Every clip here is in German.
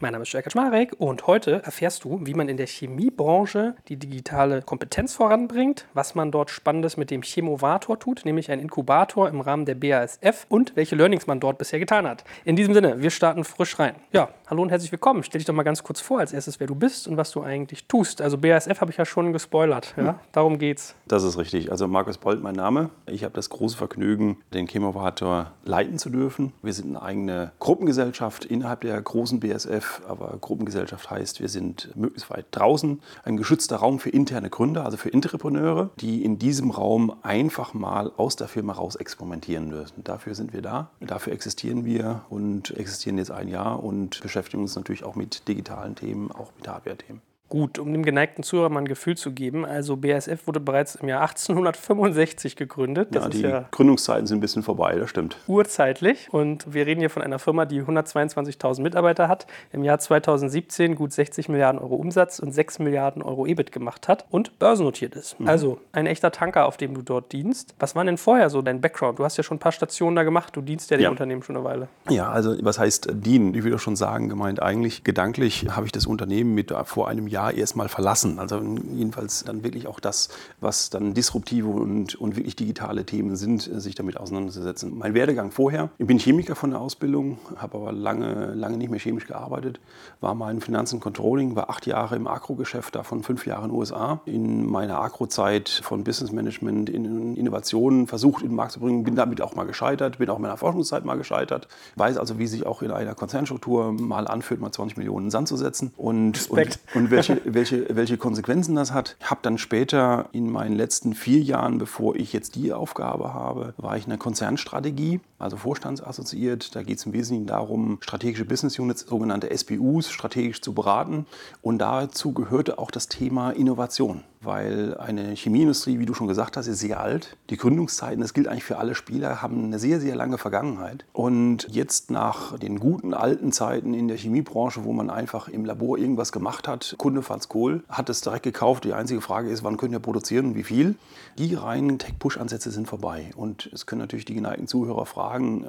Mein Name ist Jörg Kaczmarek und heute erfährst du, wie man in der Chemiebranche die digitale Kompetenz voranbringt, was man dort Spannendes mit dem Chemovator tut, nämlich ein Inkubator im Rahmen der BASF und welche Learnings man dort bisher getan hat. In diesem Sinne, wir starten frisch rein. Ja, hallo und herzlich willkommen. Stell dich doch mal ganz kurz vor als erstes, wer du bist und was du eigentlich tust. Also BASF habe ich ja schon gespoilert, ja? Hm. Darum geht's. Das ist richtig. Also Markus Bolt mein Name. Ich habe das große Vergnügen, den Chemovator leiten zu dürfen. Wir sind eine eigene Gruppengesellschaft innerhalb der großen BASF aber Gruppengesellschaft heißt, wir sind möglichst weit draußen, ein geschützter Raum für interne Gründer, also für Entrepreneure, die in diesem Raum einfach mal aus der Firma raus experimentieren müssen. Dafür sind wir da, dafür existieren wir und existieren jetzt ein Jahr und beschäftigen uns natürlich auch mit digitalen Themen, auch mit Hardware-Themen. Gut, um dem geneigten Zuhörer mal ein Gefühl zu geben, also BASF wurde bereits im Jahr 1865 gegründet. Das ja, die ja Gründungszeiten sind ein bisschen vorbei, das stimmt. Urzeitlich. Und wir reden hier von einer Firma, die 122.000 Mitarbeiter hat, im Jahr 2017 gut 60 Milliarden Euro Umsatz und 6 Milliarden Euro EBIT gemacht hat und börsennotiert ist. Mhm. Also ein echter Tanker, auf dem du dort dienst. Was war denn vorher so dein Background? Du hast ja schon ein paar Stationen da gemacht, du dienst ja dem ja. Unternehmen schon eine Weile. Ja, also was heißt dienen? Ich würde schon sagen, gemeint eigentlich gedanklich habe ich das Unternehmen mit vor einem Jahr Jahr erstmal verlassen. Also jedenfalls dann wirklich auch das, was dann disruptive und, und wirklich digitale Themen sind, sich damit auseinanderzusetzen. Mein Werdegang vorher, ich bin Chemiker von der Ausbildung, habe aber lange, lange nicht mehr chemisch gearbeitet, war mal in Finanzen Controlling, war acht Jahre im Agro-Geschäft, davon fünf Jahre in den USA. In meiner Agro-Zeit von Business Management in Innovationen versucht in den Markt zu bringen, bin damit auch mal gescheitert, bin auch in meiner Forschungszeit mal gescheitert, weiß also, wie sich auch in einer Konzernstruktur mal anfühlt, mal 20 Millionen in Sand zu setzen und, und, und welche welche, welche, welche Konsequenzen das hat. Ich habe dann später in meinen letzten vier Jahren, bevor ich jetzt die Aufgabe habe, war ich in der Konzernstrategie, also vorstandsassoziiert. Da geht es im Wesentlichen darum, strategische Business Units, sogenannte SBUs, strategisch zu beraten. Und dazu gehörte auch das Thema Innovation weil eine Chemieindustrie, wie du schon gesagt hast, ist sehr alt. Die Gründungszeiten, das gilt eigentlich für alle Spieler, haben eine sehr, sehr lange Vergangenheit. Und jetzt nach den guten alten Zeiten in der Chemiebranche, wo man einfach im Labor irgendwas gemacht hat, Kunde fand's cool, hat es direkt gekauft. Die einzige Frage ist, wann könnt ihr produzieren und wie viel? Die reinen Tech-Push-Ansätze sind vorbei. Und es können natürlich die geneigten Zuhörer fragen,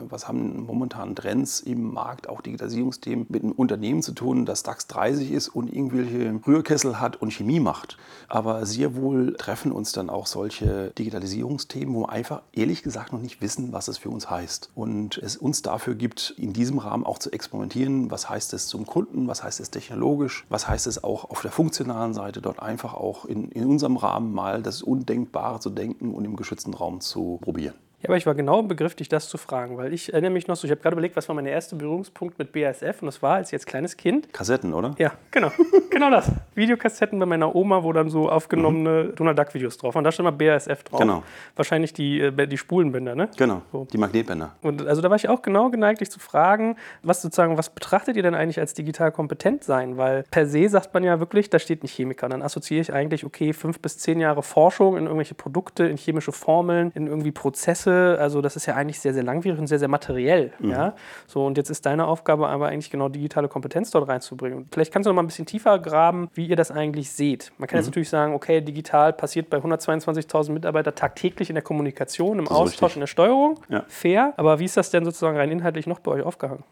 was haben momentan Trends im Markt, auch Digitalisierungsthemen, mit einem Unternehmen zu tun, das DAX 30 ist und irgendwelche Rührkessel hat und Chemie macht. Aber sehr wohl treffen uns dann auch solche Digitalisierungsthemen, wo wir einfach ehrlich gesagt noch nicht wissen, was es für uns heißt. Und es uns dafür gibt, in diesem Rahmen auch zu experimentieren, was heißt es zum Kunden, was heißt es technologisch, was heißt es auch auf der funktionalen Seite, dort einfach auch in, in unserem Rahmen mal das Undenkbare zu denken und im geschützten Raum zu probieren. Ja, aber ich war genau im Begriff, dich das zu fragen, weil ich erinnere mich noch so, ich habe gerade überlegt, was war mein erster Berührungspunkt mit BASF und das war als jetzt kleines Kind. Kassetten, oder? Ja, genau. genau das. Videokassetten bei meiner Oma, wo dann so aufgenommene mhm. Donald Duck Videos drauf waren. Da stand mal BASF drauf. Genau. Wahrscheinlich die, äh, die Spulenbänder, ne? Genau, so. die Magnetbänder. Und also da war ich auch genau geneigt, dich zu fragen, was sozusagen, was betrachtet ihr denn eigentlich als digital kompetent sein? Weil per se sagt man ja wirklich, da steht ein Chemiker. Dann assoziiere ich eigentlich, okay, fünf bis zehn Jahre Forschung in irgendwelche Produkte, in chemische Formeln, in irgendwie Prozesse, also das ist ja eigentlich sehr, sehr langwierig und sehr, sehr materiell. Mhm. Ja? So, und jetzt ist deine Aufgabe aber eigentlich genau digitale Kompetenz dort reinzubringen. Vielleicht kannst du noch mal ein bisschen tiefer graben, wie ihr das eigentlich seht. Man kann mhm. jetzt natürlich sagen, okay, digital passiert bei 122.000 Mitarbeitern tagtäglich in der Kommunikation, im Austausch, richtig. in der Steuerung. Ja. Fair. Aber wie ist das denn sozusagen rein inhaltlich noch bei euch aufgehangen?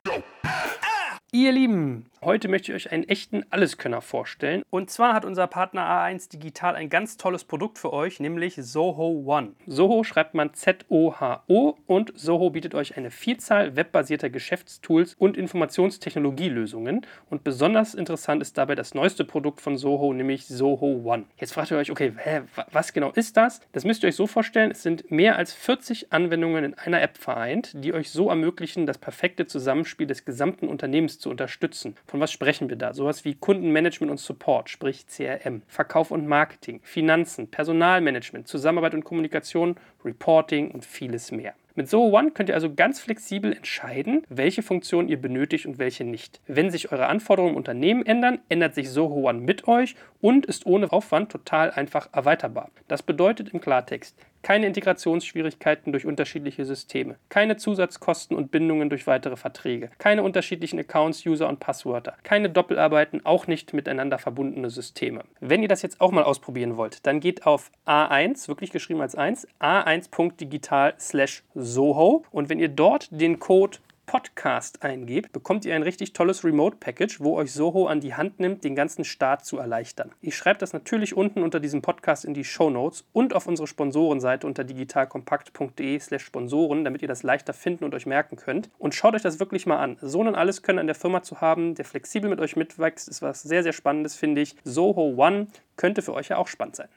Ihr Lieben, Heute möchte ich euch einen echten Alleskönner vorstellen. Und zwar hat unser Partner A1 Digital ein ganz tolles Produkt für euch, nämlich Soho One. Soho schreibt man Z-O-H-O und Soho bietet euch eine Vielzahl webbasierter Geschäftstools und Informationstechnologielösungen. Und besonders interessant ist dabei das neueste Produkt von Soho, nämlich Soho One. Jetzt fragt ihr euch, okay, hä, was genau ist das? Das müsst ihr euch so vorstellen, es sind mehr als 40 Anwendungen in einer App vereint, die euch so ermöglichen, das perfekte Zusammenspiel des gesamten Unternehmens zu unterstützen. Von was sprechen wir da? Sowas wie Kundenmanagement und Support, sprich CRM, Verkauf und Marketing, Finanzen, Personalmanagement, Zusammenarbeit und Kommunikation, Reporting und vieles mehr. Mit Zoho One könnt ihr also ganz flexibel entscheiden, welche Funktionen ihr benötigt und welche nicht. Wenn sich eure Anforderungen im Unternehmen ändern, ändert sich Zoho One mit euch und ist ohne Aufwand total einfach erweiterbar. Das bedeutet im Klartext, keine Integrationsschwierigkeiten durch unterschiedliche Systeme, keine Zusatzkosten und Bindungen durch weitere Verträge, keine unterschiedlichen Accounts, User und Passwörter, keine Doppelarbeiten, auch nicht miteinander verbundene Systeme. Wenn ihr das jetzt auch mal ausprobieren wollt, dann geht auf A1, wirklich geschrieben als 1, a1.digital slash Soho. Und wenn ihr dort den Code Podcast eingebt, bekommt ihr ein richtig tolles Remote-Package, wo euch Soho an die Hand nimmt, den ganzen Start zu erleichtern. Ich schreibe das natürlich unten unter diesem Podcast in die Show Notes und auf unsere Sponsorenseite unter digitalkompakt.de/slash Sponsoren, damit ihr das leichter finden und euch merken könnt. Und schaut euch das wirklich mal an. So und alles können an der Firma zu haben, der flexibel mit euch mitwächst, ist was sehr, sehr Spannendes, finde ich. Soho One könnte für euch ja auch spannend sein.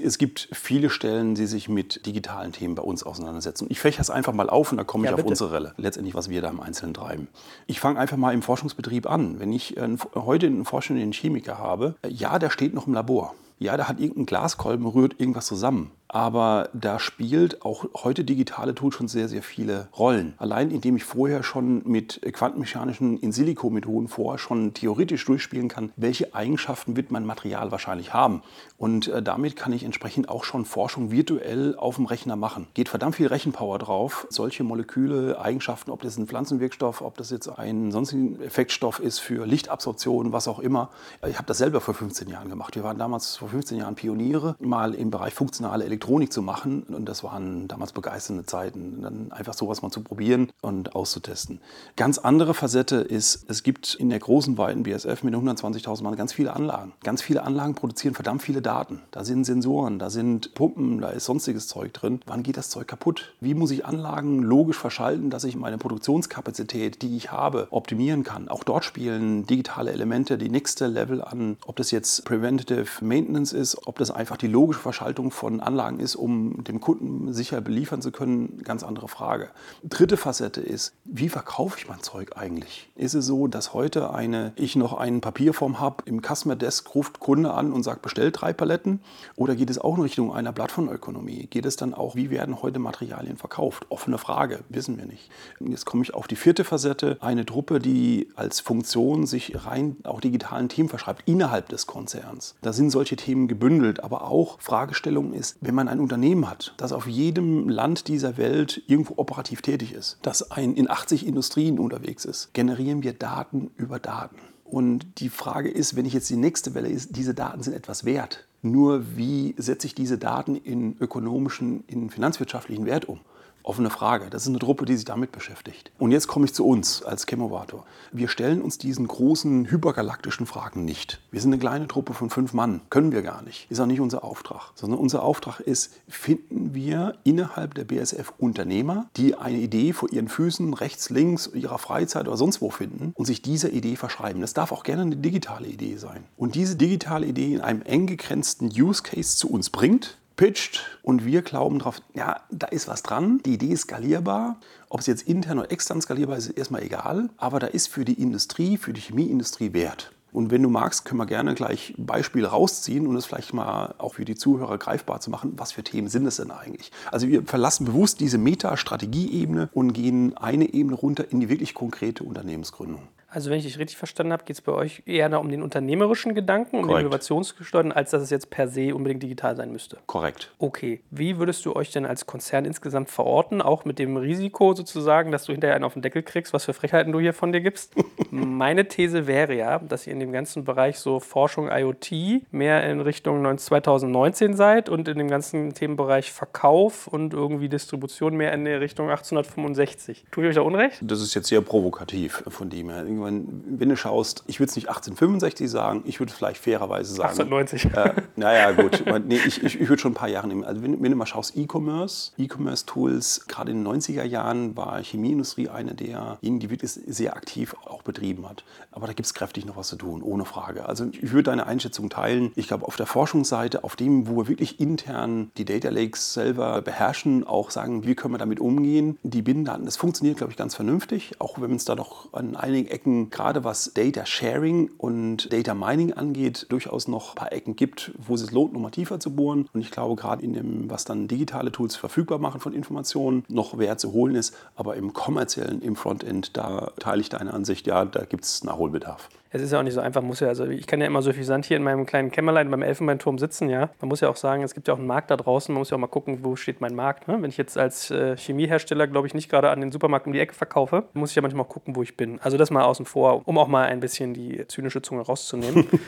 Es gibt viele Stellen, die sich mit digitalen Themen bei uns auseinandersetzen. Ich fäche das einfach mal auf und da komme ich ja, auf unsere Relle. Letztendlich, was wir da im Einzelnen treiben. Ich fange einfach mal im Forschungsbetrieb an. Wenn ich äh, heute einen forschenden Chemiker habe, äh, ja, der steht noch im Labor. Ja, da hat irgendein Glaskolben rührt irgendwas zusammen. Aber da spielt auch heute digitale Tools schon sehr, sehr viele Rollen. Allein indem ich vorher schon mit quantenmechanischen In-Silico-Methoden vorher schon theoretisch durchspielen kann, welche Eigenschaften wird mein Material wahrscheinlich haben. Und äh, damit kann ich entsprechend auch schon Forschung virtuell auf dem Rechner machen. Geht verdammt viel Rechenpower drauf. Solche Moleküle, Eigenschaften, ob das ein Pflanzenwirkstoff, ob das jetzt ein sonstigen Effektstoff ist für Lichtabsorption, was auch immer. Ich habe das selber vor 15 Jahren gemacht. Wir waren damals vor 15 Jahren Pioniere, mal im Bereich funktionale Elektronik Elektronik zu machen. Und das waren damals begeisternde Zeiten, dann einfach sowas mal zu probieren und auszutesten. Ganz andere Facette ist, es gibt in der großen, weiten BSF mit 120.000 Mann ganz viele Anlagen. Ganz viele Anlagen produzieren verdammt viele Daten. Da sind Sensoren, da sind Pumpen, da ist sonstiges Zeug drin. Wann geht das Zeug kaputt? Wie muss ich Anlagen logisch verschalten, dass ich meine Produktionskapazität, die ich habe, optimieren kann? Auch dort spielen digitale Elemente die nächste Level an, ob das jetzt Preventative Maintenance ist, ob das einfach die logische Verschaltung von Anlagen Anlagen ist, um dem Kunden sicher beliefern zu können, ganz andere Frage. Dritte Facette ist, wie verkaufe ich mein Zeug eigentlich? Ist es so, dass heute eine, ich noch eine Papierform habe, im Customer Desk ruft Kunde an und sagt, bestellt drei Paletten? Oder geht es auch in Richtung einer Plattformökonomie? Geht es dann auch, wie werden heute Materialien verkauft? Offene Frage, wissen wir nicht. Jetzt komme ich auf die vierte Facette, eine Truppe, die als Funktion sich rein auch digitalen Themen verschreibt, innerhalb des Konzerns. Da sind solche Themen gebündelt, aber auch Fragestellung ist, wenn man ein Unternehmen hat, das auf jedem Land dieser Welt irgendwo operativ tätig ist, das ein, in 80 Industrien unterwegs ist, generieren wir Daten über Daten. Und die Frage ist, wenn ich jetzt die nächste Welle ist, diese Daten sind etwas wert. Nur wie setze ich diese Daten in ökonomischen, in finanzwirtschaftlichen Wert um? Offene Frage. Das ist eine Truppe, die sich damit beschäftigt. Und jetzt komme ich zu uns als Chemovator. Wir stellen uns diesen großen hypergalaktischen Fragen nicht. Wir sind eine kleine Truppe von fünf Mann. Können wir gar nicht. Ist auch nicht unser Auftrag. Sondern unser Auftrag ist, finden wir innerhalb der BSF Unternehmer, die eine Idee vor ihren Füßen, rechts, links, ihrer Freizeit oder sonst wo finden und sich dieser Idee verschreiben. Das darf auch gerne eine digitale Idee sein. Und diese digitale Idee in einem eng gegrenzten Use Case zu uns bringt, pitcht und wir glauben darauf, ja, da ist was dran, die Idee ist skalierbar. Ob es jetzt intern oder extern skalierbar ist, ist erstmal egal, aber da ist für die Industrie, für die Chemieindustrie Wert. Und wenn du magst, können wir gerne gleich Beispiele rausziehen und es vielleicht mal auch für die Zuhörer greifbar zu machen, was für Themen sind es denn eigentlich? Also wir verlassen bewusst diese Meta-Strategieebene und gehen eine Ebene runter in die wirklich konkrete Unternehmensgründung. Also wenn ich dich richtig verstanden habe, geht es bei euch eher um den unternehmerischen Gedanken, um Korrekt. den innovationsgesteuerten, als dass es jetzt per se unbedingt digital sein müsste. Korrekt. Okay. Wie würdest du euch denn als Konzern insgesamt verorten, auch mit dem Risiko sozusagen, dass du hinterher einen auf den Deckel kriegst, was für Frechheiten du hier von dir gibst? Meine These wäre ja, dass ihr in dem ganzen Bereich so Forschung IoT mehr in Richtung 2019 seid und in dem ganzen Themenbereich Verkauf und irgendwie Distribution mehr in der Richtung 1865. Tue ich euch da Unrecht? Das ist jetzt sehr provokativ von dem her wenn du schaust, ich würde es nicht 1865 sagen, ich würde vielleicht fairerweise sagen. 1890. Äh, naja, gut. nee, ich, ich, ich würde schon ein paar Jahre nehmen. Also, wenn, wenn du mal schaust, E-Commerce, E-Commerce-Tools, gerade in den 90er Jahren war Chemieindustrie eine derjenigen, die wirklich sehr aktiv auch betrieben hat. Aber da gibt es kräftig noch was zu tun, ohne Frage. Also, ich würde deine Einschätzung teilen. Ich glaube, auf der Forschungsseite, auf dem, wo wir wirklich intern die Data Lakes selber beherrschen, auch sagen, wie können wir damit umgehen, die Binnendaten, das funktioniert, glaube ich, ganz vernünftig, auch wenn es da doch an einigen Ecken Ecken, gerade was Data Sharing und Data Mining angeht, durchaus noch ein paar Ecken gibt, wo es lohnt, nochmal tiefer zu bohren. Und ich glaube, gerade in dem, was dann digitale Tools verfügbar machen von Informationen, noch Wert zu holen ist. Aber im kommerziellen, im Frontend, da teile ich deine Ansicht, ja, da gibt es Nachholbedarf. Es ist ja auch nicht so einfach, muss ja, also ich kann ja immer so viel Sand hier in meinem kleinen Kämmerlein beim Elfenbeinturm sitzen, ja. Man muss ja auch sagen, es gibt ja auch einen Markt da draußen, man muss ja auch mal gucken, wo steht mein Markt. Ne? Wenn ich jetzt als äh, Chemiehersteller, glaube ich, nicht gerade an den Supermarkt um die Ecke verkaufe, muss ich ja manchmal auch gucken, wo ich bin. Also das mal außen vor, um auch mal ein bisschen die zynische Zunge rauszunehmen.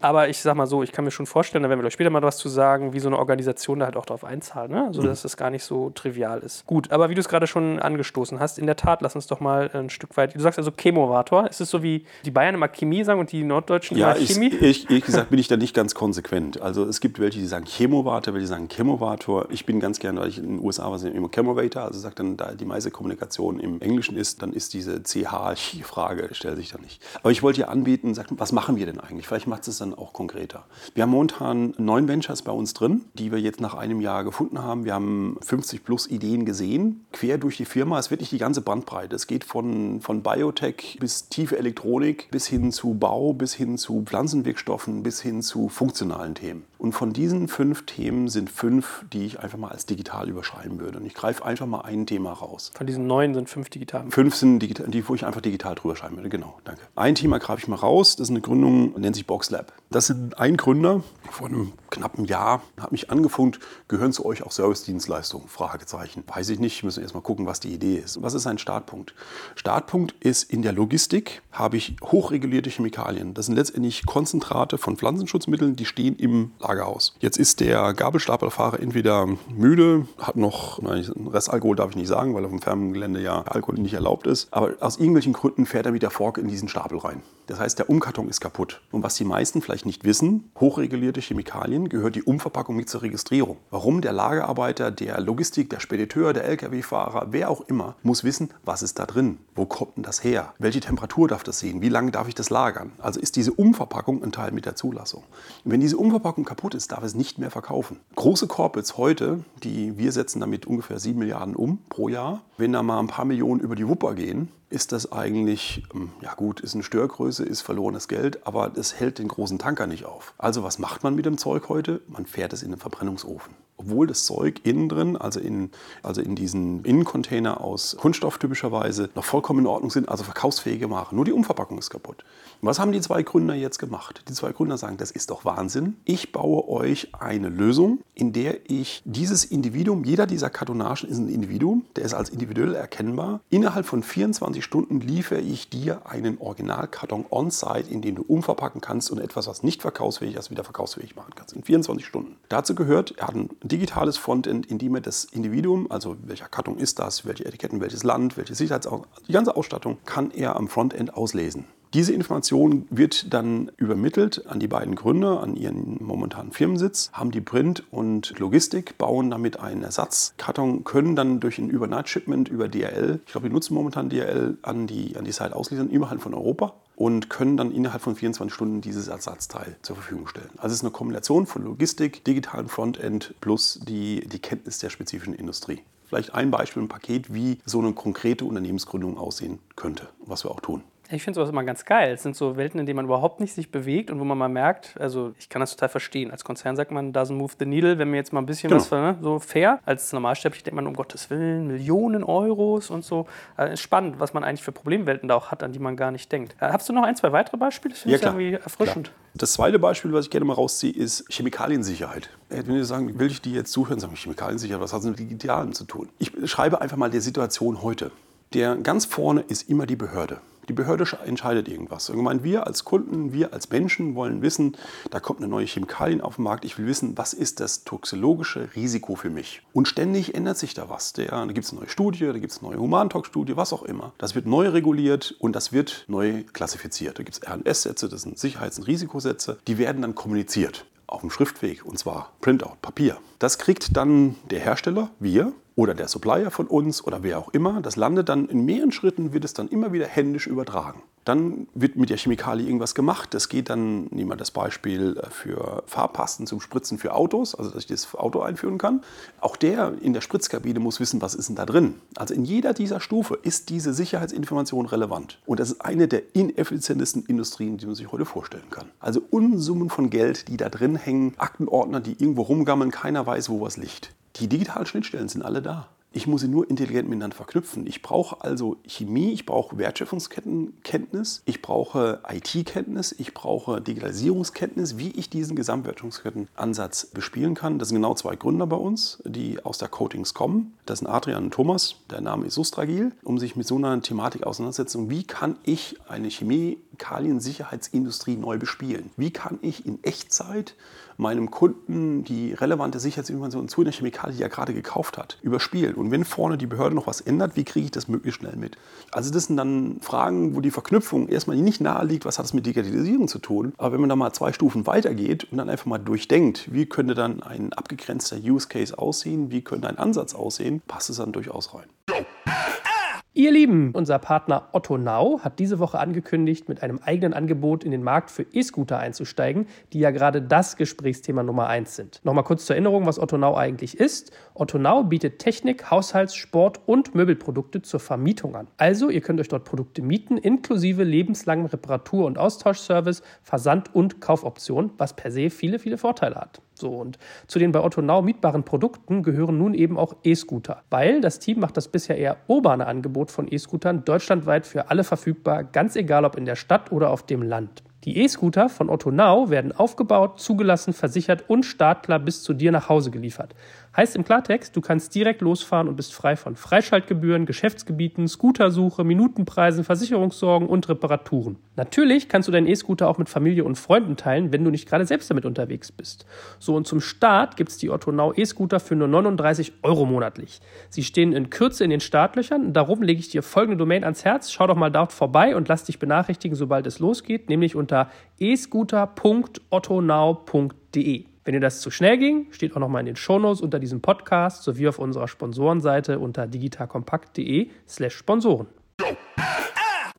Aber ich sag mal so, ich kann mir schon vorstellen, da werden wir später mal was zu sagen, wie so eine Organisation da halt auch drauf einzahlt, ne? Also, dass das gar nicht so trivial ist. Gut, aber wie du es gerade schon angestoßen hast, in der Tat, lass uns doch mal ein Stück weit. Du sagst also Chemovator. Ist es so wie die Bayern immer Chemie sagen und die Norddeutschen Ja, immer ich, Chemie? ich, ehrlich gesagt bin ich da nicht ganz konsequent. Also es gibt welche, die sagen Chemovator, welche sagen Chemovator. Ich bin ganz gerne, weil ich in den USA war, sind immer Chemovator. Also sagt dann, da die meiste Kommunikation im Englischen ist, dann ist diese CH-Frage, stellt sich da nicht. Aber ich wollte ja anbieten, sagt, was machen wir denn eigentlich? Vielleicht macht es dann auch konkreter. Wir haben momentan neun Ventures bei uns drin, die wir jetzt nach einem Jahr gefunden haben. Wir haben 50 plus Ideen gesehen, quer durch die Firma. Es wird nicht die ganze Bandbreite. Es geht von, von Biotech bis tiefe Elektronik, bis hin zu Bau, bis hin zu Pflanzenwirkstoffen, bis hin zu funktionalen Themen. Und von diesen fünf Themen sind fünf, die ich einfach mal als digital überschreiben würde. Und ich greife einfach mal ein Thema raus. Von diesen neun sind fünf digital. Fünf sind digital, die, wo ich einfach digital drüber schreiben würde. Genau, danke. Ein Thema greife ich mal raus. Das ist eine Gründung, nennt sich BoxLab. Das sind ein Gründer vor einem knappen Jahr, hat mich angefunkt, gehören zu euch auch Servicedienstleistungen? Fragezeichen. Weiß ich nicht, müssen erst mal gucken, was die Idee ist. Was ist ein Startpunkt? Startpunkt ist in der Logistik habe ich hochregulierte Chemikalien. Das sind letztendlich Konzentrate von Pflanzenschutzmitteln, die stehen im Lagerhaus. Jetzt ist der Gabelstaplerfahrer entweder müde, hat noch, nein, Restalkohol darf ich nicht sagen, weil auf dem Firmengelände ja Alkohol nicht erlaubt ist, aber aus irgendwelchen Gründen fährt er mit der Fork in diesen Stapel rein. Das heißt, der Umkarton ist kaputt. Und was die meisten vielleicht nicht wissen, hochregulierte Chemikalien gehört die Umverpackung mit zur Registrierung. Warum der Lagerarbeiter, der Logistik, der Spediteur, der Lkw-Fahrer, wer auch immer, muss wissen, was ist da drin? Wo kommt denn das her? Welche Temperatur darf das sehen? Wie lange darf ich das lagern? Also ist diese Umverpackung ein Teil mit der Zulassung. Und wenn diese Umverpackung kaputt ist, darf es nicht mehr verkaufen. Große Corporates heute, die wir setzen damit ungefähr 7 Milliarden um pro Jahr, wenn da mal ein paar Millionen über die Wupper gehen, ist das eigentlich, ähm, ja gut, ist eine Störgröße, ist verlorenes Geld, aber das hält den großen Tanker nicht auf. Also was macht man mit dem Zeug heute? Man fährt es in den Verbrennungsofen. Obwohl das Zeug innen drin, also in, also in diesen Innencontainer aus Kunststoff typischerweise, noch vollkommen in Ordnung sind, also verkaufsfähige Ware. Nur die Umverpackung ist kaputt. Was haben die zwei Gründer jetzt gemacht? Die zwei Gründer sagen, das ist doch Wahnsinn. Ich baue euch eine Lösung, in der ich dieses Individuum, jeder dieser Kartonagen ist ein Individuum, der ist als individuell erkennbar. Innerhalb von 24 Stunden liefere ich dir einen Originalkarton on-site, in den du umverpacken kannst und etwas, was nicht verkaufsfähig ist, wieder verkaufsfähig machen kannst. In 24 Stunden. Dazu gehört, er hat ein digitales Frontend, in dem er das Individuum, also welcher Karton ist das, welche Etiketten, welches Land, welche Sicherheitsausstattung, die ganze Ausstattung, kann er am Frontend auslesen. Diese Information wird dann übermittelt an die beiden Gründer, an ihren momentanen Firmensitz, haben die Print und Logistik, bauen damit einen Ersatzkarton, können dann durch ein Übernight-Shipment über DRL, ich glaube, die nutzen momentan DRL, an die, an die Site ausliefern, innerhalb von Europa und können dann innerhalb von 24 Stunden dieses Ersatzteil zur Verfügung stellen. Also es ist eine Kombination von Logistik, digitalen Frontend plus die, die Kenntnis der spezifischen Industrie. Vielleicht ein Beispiel, ein Paket, wie so eine konkrete Unternehmensgründung aussehen könnte, was wir auch tun. Ich finde sowas immer ganz geil. Es sind so Welten, in denen man überhaupt nicht sich bewegt und wo man mal merkt, also ich kann das total verstehen. Als Konzern sagt man, doesn't move the needle, wenn mir jetzt mal ein bisschen Genau. was ne, so fair. Als Normalsterblich denkt man, um Gottes Willen, Millionen Euros und so. Also ist spannend, was man eigentlich für Problemwelten da auch hat, an die man gar nicht denkt. Äh, Hast du noch ein, zwei weitere Beispiele? Das finde ich irgendwie erfrischend. Klar. Das zweite Beispiel, was ich gerne mal rausziehe, ist Chemikaliensicherheit. Äh, Wenn Sie sagen, will ich die jetzt zuhören, sagen Chemikaliensicherheit, was hat das mit Digitalen zu tun? Ich schreibe einfach mal der Situation heute. Der ganz vorne ist immer die Behörde. Die Behörde sche- entscheidet irgendwas. Meine, wir als Kunden, wir als Menschen wollen wissen, da kommt eine neue Chemikalien auf den Markt. Ich will wissen, was ist das toxologische Risiko für mich? Und ständig ändert sich da was. Der, da gibt es eine neue Studie, da gibt es eine neue Humantox-Studie, was auch immer. Das wird neu reguliert und das wird neu klassifiziert. Da gibt es RS-Sätze, das sind Sicherheits- und Risikosätze. Die werden dann kommuniziert auf dem Schriftweg und zwar Printout, Papier. Das kriegt dann der Hersteller, wir oder der Supplier von uns oder wer auch immer. Das landet dann in mehreren Schritten, wird es dann immer wieder händisch übertragen. Dann wird mit der Chemikalie irgendwas gemacht. Das geht dann, nehmen wir das Beispiel äh, für Farbpasten zum Spritzen für Autos, also dass ich das Auto einführen kann. Auch der in der Spritzkabine muss wissen, was ist denn da drin. Also in jeder dieser Stufe ist diese Sicherheitsinformation relevant. Und das ist eine der ineffizientesten Industrien, die man sich heute vorstellen kann. Also Unsummen von Geld, die da drin hängen, Aktenordner, die irgendwo rumgammeln, keiner weiß, wo was liegt. Die digitalen Schnittstellen sind alle da. Ich muss sie nur intelligent miteinander verknüpfen. Ich brauche also Chemie, ich brauche Wertschöpfungskettenkenntnis, ich brauche IT-Kenntnis, ich brauche Digitalisierungskenntnis, wie ich diesen Gesamtwertschöpfungskettenansatz bespielen kann. Das sind genau zwei Gründer bei uns, die aus der Coatings kommen. Das sind Adrian und Thomas, der Name ist Sustragil, um sich mit so einer Thematik auseinanderzusetzen. Wie kann ich eine Chemikalien-Sicherheitsindustrie neu bespielen? Wie kann ich in Echtzeit meinem Kunden die relevante Sicherheitsinformation zu einer Chemikalie, die er gerade gekauft hat, überspielen. Und wenn vorne die Behörde noch was ändert, wie kriege ich das möglichst schnell mit? Also das sind dann Fragen, wo die Verknüpfung erstmal nicht nahe liegt, was hat das mit Digitalisierung zu tun. Aber wenn man da mal zwei Stufen weitergeht und dann einfach mal durchdenkt, wie könnte dann ein abgegrenzter Use Case aussehen, wie könnte ein Ansatz aussehen, passt es dann durchaus rein. Ihr Lieben, unser Partner Otto Now hat diese Woche angekündigt, mit einem eigenen Angebot in den Markt für E-Scooter einzusteigen, die ja gerade das Gesprächsthema Nummer eins sind. Nochmal kurz zur Erinnerung, was Otto Now eigentlich ist. Otto Now bietet Technik, Haushalts-, Sport- und Möbelprodukte zur Vermietung an. Also, ihr könnt euch dort Produkte mieten, inklusive lebenslangem Reparatur- und Austauschservice, Versand- und Kaufoptionen, was per se viele, viele Vorteile hat. So, und zu den bei Otto Now mietbaren Produkten gehören nun eben auch E-Scooter, weil das Team macht das bisher eher urbane Angebot von E-Scootern deutschlandweit für alle verfügbar, ganz egal ob in der Stadt oder auf dem Land. Die E-Scooter von Otto Now werden aufgebaut, zugelassen, versichert und startklar bis zu dir nach Hause geliefert. Heißt im Klartext, du kannst direkt losfahren und bist frei von Freischaltgebühren, Geschäftsgebieten, Scootersuche, Minutenpreisen, Versicherungssorgen und Reparaturen. Natürlich kannst du deinen E-Scooter auch mit Familie und Freunden teilen, wenn du nicht gerade selbst damit unterwegs bist. So und zum Start gibt es die Otto Now E-Scooter für nur 39 Euro monatlich. Sie stehen in Kürze in den Startlöchern, darum lege ich dir folgende Domain ans Herz. Schau doch mal dort vorbei und lass dich benachrichtigen, sobald es losgeht, nämlich unter e-scooter.ottonow.de. Wenn dir das zu schnell ging, steht auch nochmal in den Shownotes unter diesem Podcast sowie auf unserer Sponsorenseite unter digitalkompakt.de slash Sponsoren.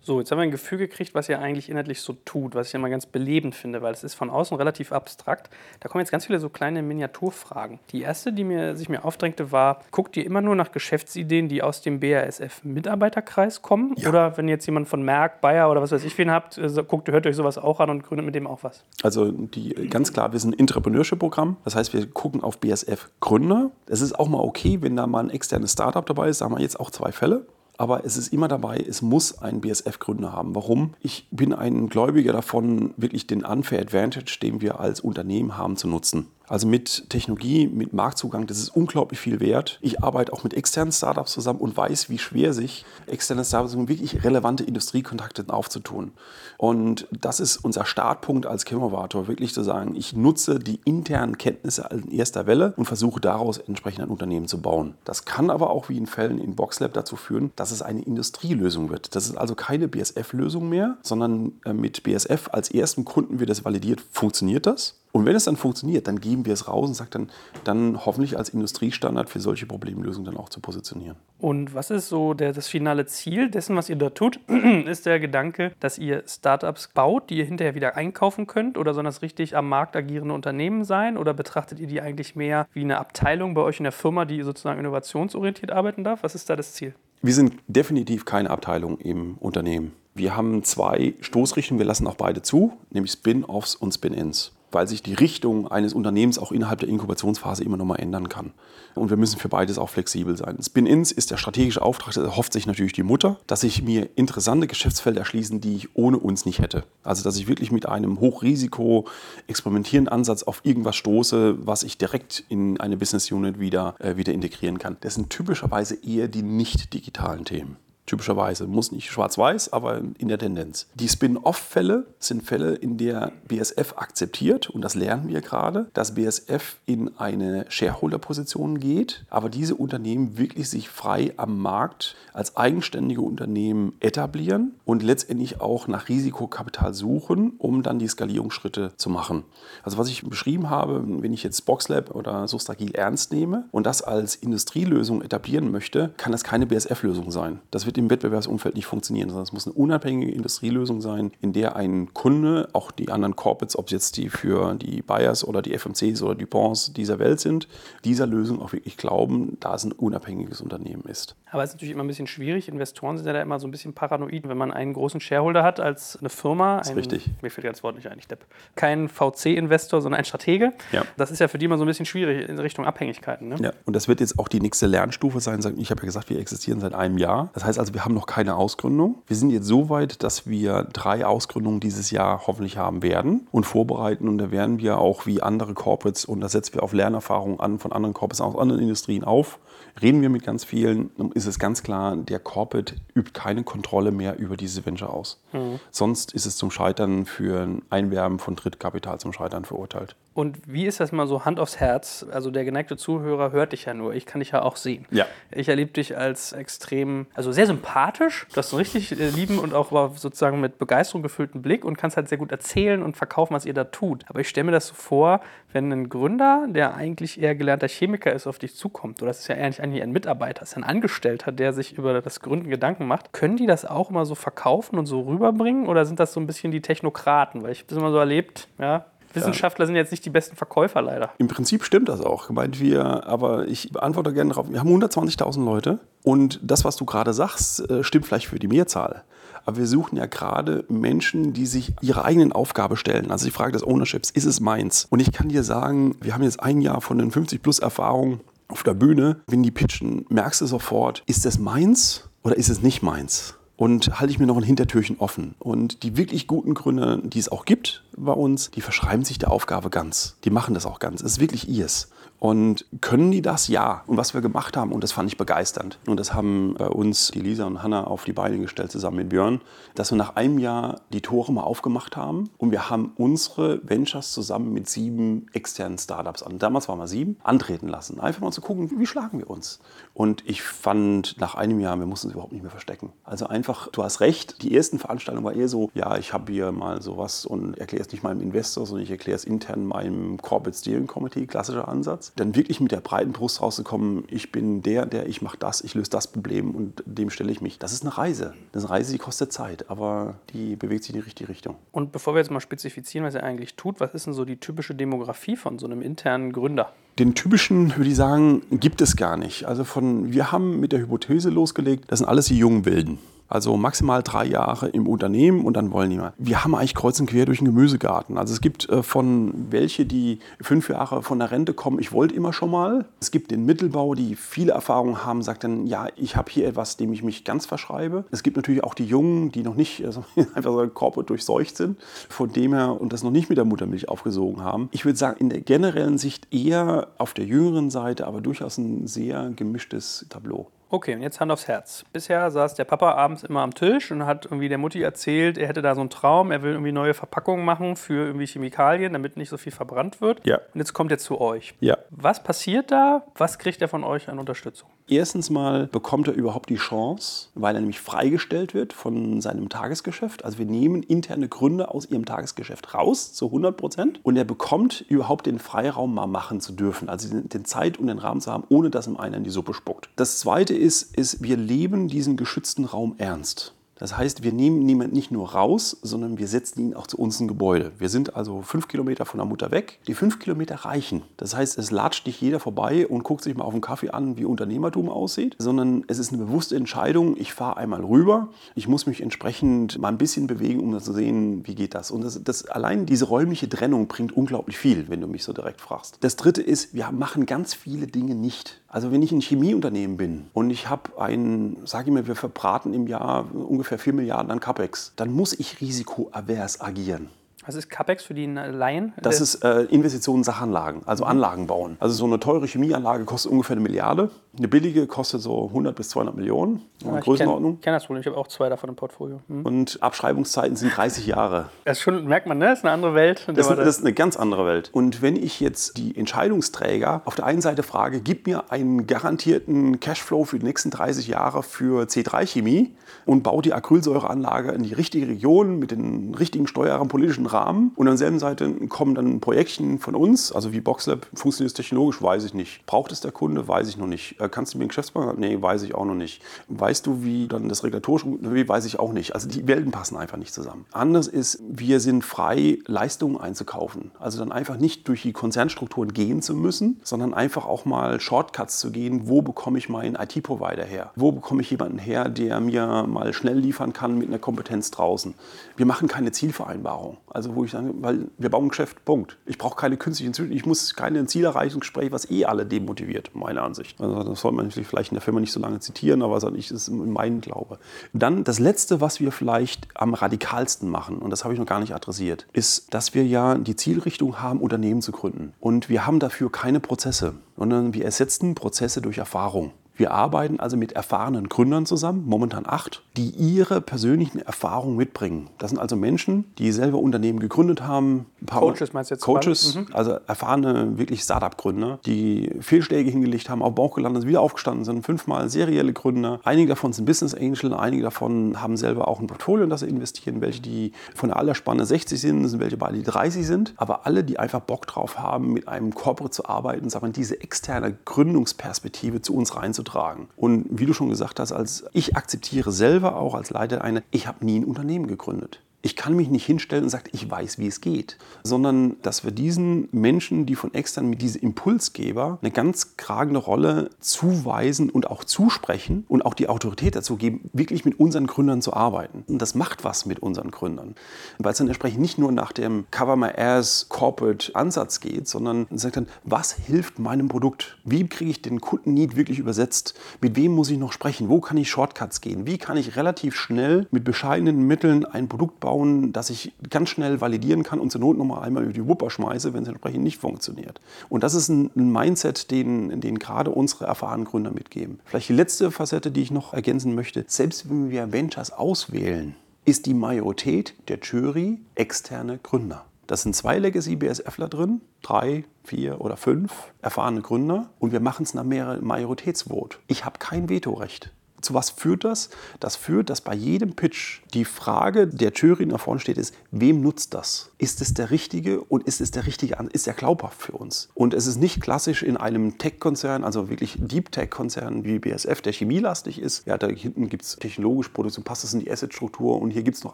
So, jetzt haben wir ein Gefühl gekriegt, was ihr eigentlich inhaltlich so tut, was ich immer ganz belebend finde, weil es ist von außen relativ abstrakt. Da kommen jetzt ganz viele so kleine Miniaturfragen. Die erste, die mir, sich mir aufdrängte, war, guckt ihr immer nur nach Geschäftsideen, die aus dem BASF-Mitarbeiterkreis kommen? Ja. Oder wenn jetzt jemand von Merck, Bayer oder was weiß ich wen habt, äh, guckt, hört euch sowas auch an und gründet mit dem auch was? Also die, ganz klar, wir sind ein Entrepreneurship-Programm. Das heißt, wir gucken auf BASF-Gründer. Es ist auch mal okay, wenn da mal ein externes Startup dabei ist. Da haben wir jetzt auch zwei Fälle aber es ist immer dabei, es muss einen BSF-Gründer haben. Warum? Ich bin ein Gläubiger davon, wirklich den Unfair Advantage, den wir als Unternehmen haben, zu nutzen. Also mit Technologie, mit Marktzugang, das ist unglaublich viel wert. Ich arbeite auch mit externen Startups zusammen und weiß, wie schwer sich externe Startups wirklich relevante Industriekontakte aufzutun. Und das ist unser Startpunkt als Chemovator, wirklich zu sagen, ich nutze die internen Kenntnisse in erster Welle und versuche daraus entsprechend ein Unternehmen zu bauen. Das kann aber auch wie in Fällen in Boxlab dazu führen, dass es eine Industrielösung wird. Das ist also keine BSF-Lösung mehr, sondern äh, mit BSF als ersten Kunden wird es validiert, funktioniert das? Und wenn es dann funktioniert, dann geben wir es raus und sagen dann, dann hoffentlich als Industriestandard für solche Problemlösungen dann auch zu positionieren. Und was ist so der, das finale Ziel dessen, was ihr da tut? ist der Gedanke, dass ihr Startups baut, die ihr hinterher wieder einkaufen könnt? Oder sollen das richtig am Markt agierende Unternehmen sein? Oder betrachtet ihr die eigentlich mehr wie eine Abteilung bei euch in der Firma, die sozusagen innovationsorientiert arbeiten darf? Was ist da das Ziel? Wir sind definitiv keine Abteilung im Unternehmen. Wir haben zwei Stoßrichtungen, wir lassen auch beide zu, nämlich Spin-offs und Spin-ins weil sich die Richtung eines Unternehmens auch innerhalb der Inkubationsphase immer noch mal ändern kann. Und wir müssen für beides auch flexibel sein. Spin-ins ist der strategische Auftrag, da erhofft sich natürlich die Mutter, dass sich mir interessante Geschäftsfelder erschließen, die ich ohne uns nicht hätte. Also dass ich wirklich mit einem Hochrisiko experimentierenden Ansatz auf irgendwas stoße, was ich direkt in eine Business Unit wieder, äh, wieder integrieren kann. Das sind typischerweise eher die nicht digitalen Themen typischerweise. Muss nicht schwarz-weiß, aber in der Tendenz. Die Spin-off-Fälle sind Fälle, in der BSF akzeptiert, und das lernen wir gerade, dass BSF in eine Shareholder-Position geht, aber diese Unternehmen wirklich sich frei am Markt als eigenständige Unternehmen etablieren und letztendlich auch nach Risikokapital suchen, um dann die Skalierungsschritte zu machen. Also was ich beschrieben habe, wenn ich jetzt Boxlab oder Sustragil ernst nehme und das als Industrielösung etablieren möchte, kann das keine BSF-Lösung sein. Das wird im Wettbewerbsumfeld nicht funktionieren, sondern es muss eine unabhängige Industrielösung sein, in der ein Kunde, auch die anderen Corporates, ob es jetzt die für die Bayers oder die FMCs oder DuPonts dieser Welt sind, dieser Lösung auch wirklich glauben, da es ein unabhängiges Unternehmen ist. Aber es ist natürlich immer ein bisschen schwierig. Investoren sind ja da immer so ein bisschen paranoid, wenn man einen großen Shareholder hat als eine Firma. Das ist ein, richtig. Mir fällt das Wort nicht ein, ich Depp. Kein VC-Investor, sondern ein Stratege. Ja. Das ist ja für die immer so ein bisschen schwierig in Richtung Abhängigkeiten. Ne? Ja, und das wird jetzt auch die nächste Lernstufe sein. Ich habe ja gesagt, wir existieren seit einem Jahr. Das heißt also, wir haben noch keine Ausgründung. Wir sind jetzt so weit, dass wir drei Ausgründungen dieses Jahr hoffentlich haben werden und vorbereiten. Und da werden wir auch wie andere Corporates, und da setzen wir auf Lernerfahrungen an von anderen Corporates aus anderen Industrien auf, reden wir mit ganz vielen, ist es ganz klar, der Corporate übt keine Kontrolle mehr über diese Venture aus. Mhm. Sonst ist es zum Scheitern für ein Einwerben von Drittkapital zum Scheitern verurteilt. Und wie ist das mal so Hand aufs Herz? Also der geneigte Zuhörer hört dich ja nur, ich kann dich ja auch sehen. Ja. Ich erlebe dich als extrem, also sehr sympathisch. Du hast einen richtig äh, lieben und auch sozusagen mit Begeisterung gefüllten Blick und kannst halt sehr gut erzählen und verkaufen, was ihr da tut. Aber ich stelle mir das so vor, wenn ein Gründer, der eigentlich eher gelernter Chemiker ist, auf dich zukommt, oder das ist ja eigentlich ein Mitarbeiter, ist ein Angestellter, der sich über das Gründen Gedanken macht, können die das auch immer so verkaufen und so rüberbringen? Oder sind das so ein bisschen die Technokraten? Weil ich habe das immer so erlebt, ja, Wissenschaftler sind jetzt nicht die besten Verkäufer leider. Im Prinzip stimmt das auch. Gemeint wir, aber ich beantworte gerne darauf. Wir haben 120.000 Leute und das, was du gerade sagst, äh, stimmt vielleicht für die Mehrzahl. Aber wir suchen ja gerade Menschen, die sich ihre eigenen Aufgabe stellen. Also die Frage des Ownerships, ist es meins? Und ich kann dir sagen, wir haben jetzt ein Jahr von den 50 plus Erfahrungen auf der Bühne. Wenn die pitchen, merkst du sofort, ist es meins oder ist es nicht meins? Und halte ich mir noch ein Hintertürchen offen. Und die wirklich guten Gründe, die es auch gibt bei uns, die verschreiben sich der Aufgabe ganz. Die machen das auch ganz. Es ist wirklich ihrs. Und können die das? Ja. Und was wir gemacht haben, und das fand ich begeisternd, und das haben bei uns die Lisa und Hanna auf die Beine gestellt, zusammen mit Björn, dass wir nach einem Jahr die Tore mal aufgemacht haben und wir haben unsere Ventures zusammen mit sieben externen Startups. Damals waren wir sieben, antreten lassen. Einfach mal zu gucken, wie schlagen wir uns. Und ich fand nach einem Jahr, wir mussten uns überhaupt nicht mehr verstecken. Also einfach, du hast recht, die ersten Veranstaltungen war eher so, ja, ich habe hier mal sowas und erkläre es nicht meinem Investor, sondern ich erkläre es intern meinem Corporate Steering Committee, klassischer Ansatz dann wirklich mit der breiten Brust rauszukommen, ich bin der, der, ich mache das, ich löse das Problem und dem stelle ich mich. Das ist eine Reise. Das ist eine Reise, die kostet Zeit, aber die bewegt sich in die richtige Richtung. Und bevor wir jetzt mal spezifizieren, was er eigentlich tut, was ist denn so die typische Demografie von so einem internen Gründer? Den typischen, würde ich sagen, gibt es gar nicht. Also von, wir haben mit der Hypothese losgelegt, das sind alles die jungen Wilden. Also maximal drei Jahre im Unternehmen und dann wollen die mal. Wir haben eigentlich kreuz und quer durch den Gemüsegarten. Also es gibt äh, von welche, die fünf Jahre von der Rente kommen, ich wollte immer schon mal. Es gibt den Mittelbau, die viele Erfahrungen haben, sagt dann, ja, ich habe hier etwas, dem ich mich ganz verschreibe. Es gibt natürlich auch die Jungen, die noch nicht also einfach so corporate durchseucht sind, von dem her und das noch nicht mit der Muttermilch aufgesogen haben. Ich würde sagen, in der generellen Sicht eher auf der jüngeren Seite, aber durchaus ein sehr gemischtes Tableau. Okay, und jetzt Hand aufs Herz. Bisher saß der Papa abends immer am Tisch und hat irgendwie der Mutti erzählt, er hätte da so einen Traum, er will irgendwie neue Verpackungen machen für irgendwie Chemikalien, damit nicht so viel verbrannt wird. Ja. Und jetzt kommt er zu euch. Ja. Was passiert da? Was kriegt er von euch an Unterstützung? Erstens mal bekommt er überhaupt die Chance, weil er nämlich freigestellt wird von seinem Tagesgeschäft. Also wir nehmen interne Gründe aus ihrem Tagesgeschäft raus zu 100 Prozent und er bekommt überhaupt den Freiraum mal machen zu dürfen, also den Zeit und den Rahmen zu haben, ohne dass ihm einer in die Suppe spuckt. Das Zweite ist, ist wir leben diesen geschützten Raum ernst. Das heißt, wir nehmen niemanden nicht nur raus, sondern wir setzen ihn auch zu uns in Gebäude. Wir sind also fünf Kilometer von der Mutter weg. Die fünf Kilometer reichen. Das heißt, es latscht nicht jeder vorbei und guckt sich mal auf einen Kaffee an, wie Unternehmertum aussieht, sondern es ist eine bewusste Entscheidung. Ich fahre einmal rüber. Ich muss mich entsprechend mal ein bisschen bewegen, um zu sehen, wie geht das. Und das, das, allein diese räumliche Trennung bringt unglaublich viel, wenn du mich so direkt fragst. Das Dritte ist, wir machen ganz viele Dinge nicht. Also wenn ich ein Chemieunternehmen bin und ich habe einen, sage ich mal, wir verbraten im Jahr ungefähr ungefähr 4 Milliarden an CapEx, dann muss ich risikoavers agieren. Was ist CapEx für die Laien? Das ist äh, Investitionen Sachanlagen, also Anlagen bauen. Also so eine teure Chemieanlage kostet ungefähr eine Milliarde. Eine billige kostet so 100 bis 200 Millionen. Ja, Größenordnung. Ich kenne kenn das wohl. Ich habe auch zwei davon im Portfolio. Hm. Und Abschreibungszeiten sind 30 Jahre. Das schon, merkt man, ne? Das ist eine andere Welt. Das, das ist eine ganz andere Welt. Und wenn ich jetzt die Entscheidungsträger auf der einen Seite frage, gib mir einen garantierten Cashflow für die nächsten 30 Jahre für C3-Chemie und baue die Acrylsäureanlage in die richtige Region mit den richtigen Steuern, politischen Rahmen und an derselben Seite kommen dann Projektchen von uns, also wie Boxlab, funktioniert es technologisch, weiß ich nicht. Braucht es der Kunde, weiß ich noch nicht. Äh, kannst du mir einen Geschäftspartner? Nee, weiß ich auch noch nicht. Weißt du, wie dann das regulatorisch, nee, weiß ich auch nicht. Also die Welten passen einfach nicht zusammen. Anders ist, wir sind frei, Leistungen einzukaufen. Also dann einfach nicht durch die Konzernstrukturen gehen zu müssen, sondern einfach auch mal Shortcuts zu gehen. Wo bekomme ich meinen IT-Provider her? Wo bekomme ich jemanden her, der mir mal schnell liefern kann mit einer Kompetenz draußen? Wir machen keine Zielvereinbarung. Also wo ich sage, weil wir bauen ein Geschäft, Punkt. Ich brauche keine künstlichen Ziele, ich muss keine Zielerreichungsgespräche, was eh alle demotiviert, meiner Ansicht. Also das soll man vielleicht in der Firma nicht so lange zitieren, aber das ist mein Glaube. Dann das Letzte, was wir vielleicht am radikalsten machen, und das habe ich noch gar nicht adressiert, ist, dass wir ja die Zielrichtung haben, Unternehmen zu gründen. Und wir haben dafür keine Prozesse, sondern wir ersetzen Prozesse durch Erfahrung. Wir arbeiten also mit erfahrenen Gründern zusammen, momentan acht, die ihre persönlichen Erfahrungen mitbringen. Das sind also Menschen, die selber Unternehmen gegründet haben. Coaches meinst du jetzt? Coaches, mhm. also erfahrene, wirklich Startup-Gründer, die Fehlschläge hingelegt haben, auf Bauch gelandet, wieder aufgestanden sind, fünfmal serielle Gründer. Einige davon sind Business Angel, einige davon haben selber auch ein Portfolio, in das sie investieren. Welche, die von der Allerspanne 60 sind, sind welche beide, die 30 sind. Aber alle, die einfach Bock drauf haben, mit einem Corporate zu arbeiten, sagen wir, diese externe Gründungsperspektive zu uns reinzutragen tragen. Und wie du schon gesagt hast, als ich akzeptiere selber auch als Leiter eine, ich habe nie ein Unternehmen gegründet. Ich kann mich nicht hinstellen und sagen, ich weiß, wie es geht, sondern dass wir diesen Menschen, die von extern mit diesem Impulsgeber eine ganz kragende Rolle zuweisen und auch zusprechen und auch die Autorität dazu geben, wirklich mit unseren Gründern zu arbeiten. Und das macht was mit unseren Gründern, weil es dann entsprechend nicht nur nach dem Cover My Ass Corporate Ansatz geht, sondern sagt dann, was hilft meinem Produkt? Wie kriege ich den Kundenneed wirklich übersetzt? Mit wem muss ich noch sprechen? Wo kann ich Shortcuts gehen? Wie kann ich relativ schnell mit bescheidenen Mitteln ein Produkt bauen? Bauen, dass ich ganz schnell validieren kann und zur Not nochmal einmal über die Wupper schmeiße, wenn es entsprechend nicht funktioniert. Und das ist ein, Mindset, den, den gerade unsere erfahrenen Gründer mitgeben. Vielleicht die letzte Facette, die ich noch ergänzen möchte. Selbst wenn wir Ventures auswählen, ist die Majorität der Jury externe Gründer. Das sind zwei Legacy-BSFler drin, drei, vier oder fünf erfahrene Gründer und wir machen es nach Majoritätsvote. Ich habe kein Vetorecht. Zu was führt das? Das führt, dass bei jedem Pitch die Frage der Jury nach vorne steht, ist, wem nutzt das? Ist es der richtige und ist es der richtige, ist er glaubhaft für uns? Und es ist nicht klassisch in einem Tech-Konzern, also wirklich Deep Tech-Konzern wie BSF, der chemielastig ist. Ja, da hinten gibt es technologische Produktion, passt das in die Asset-Struktur und hier gibt es noch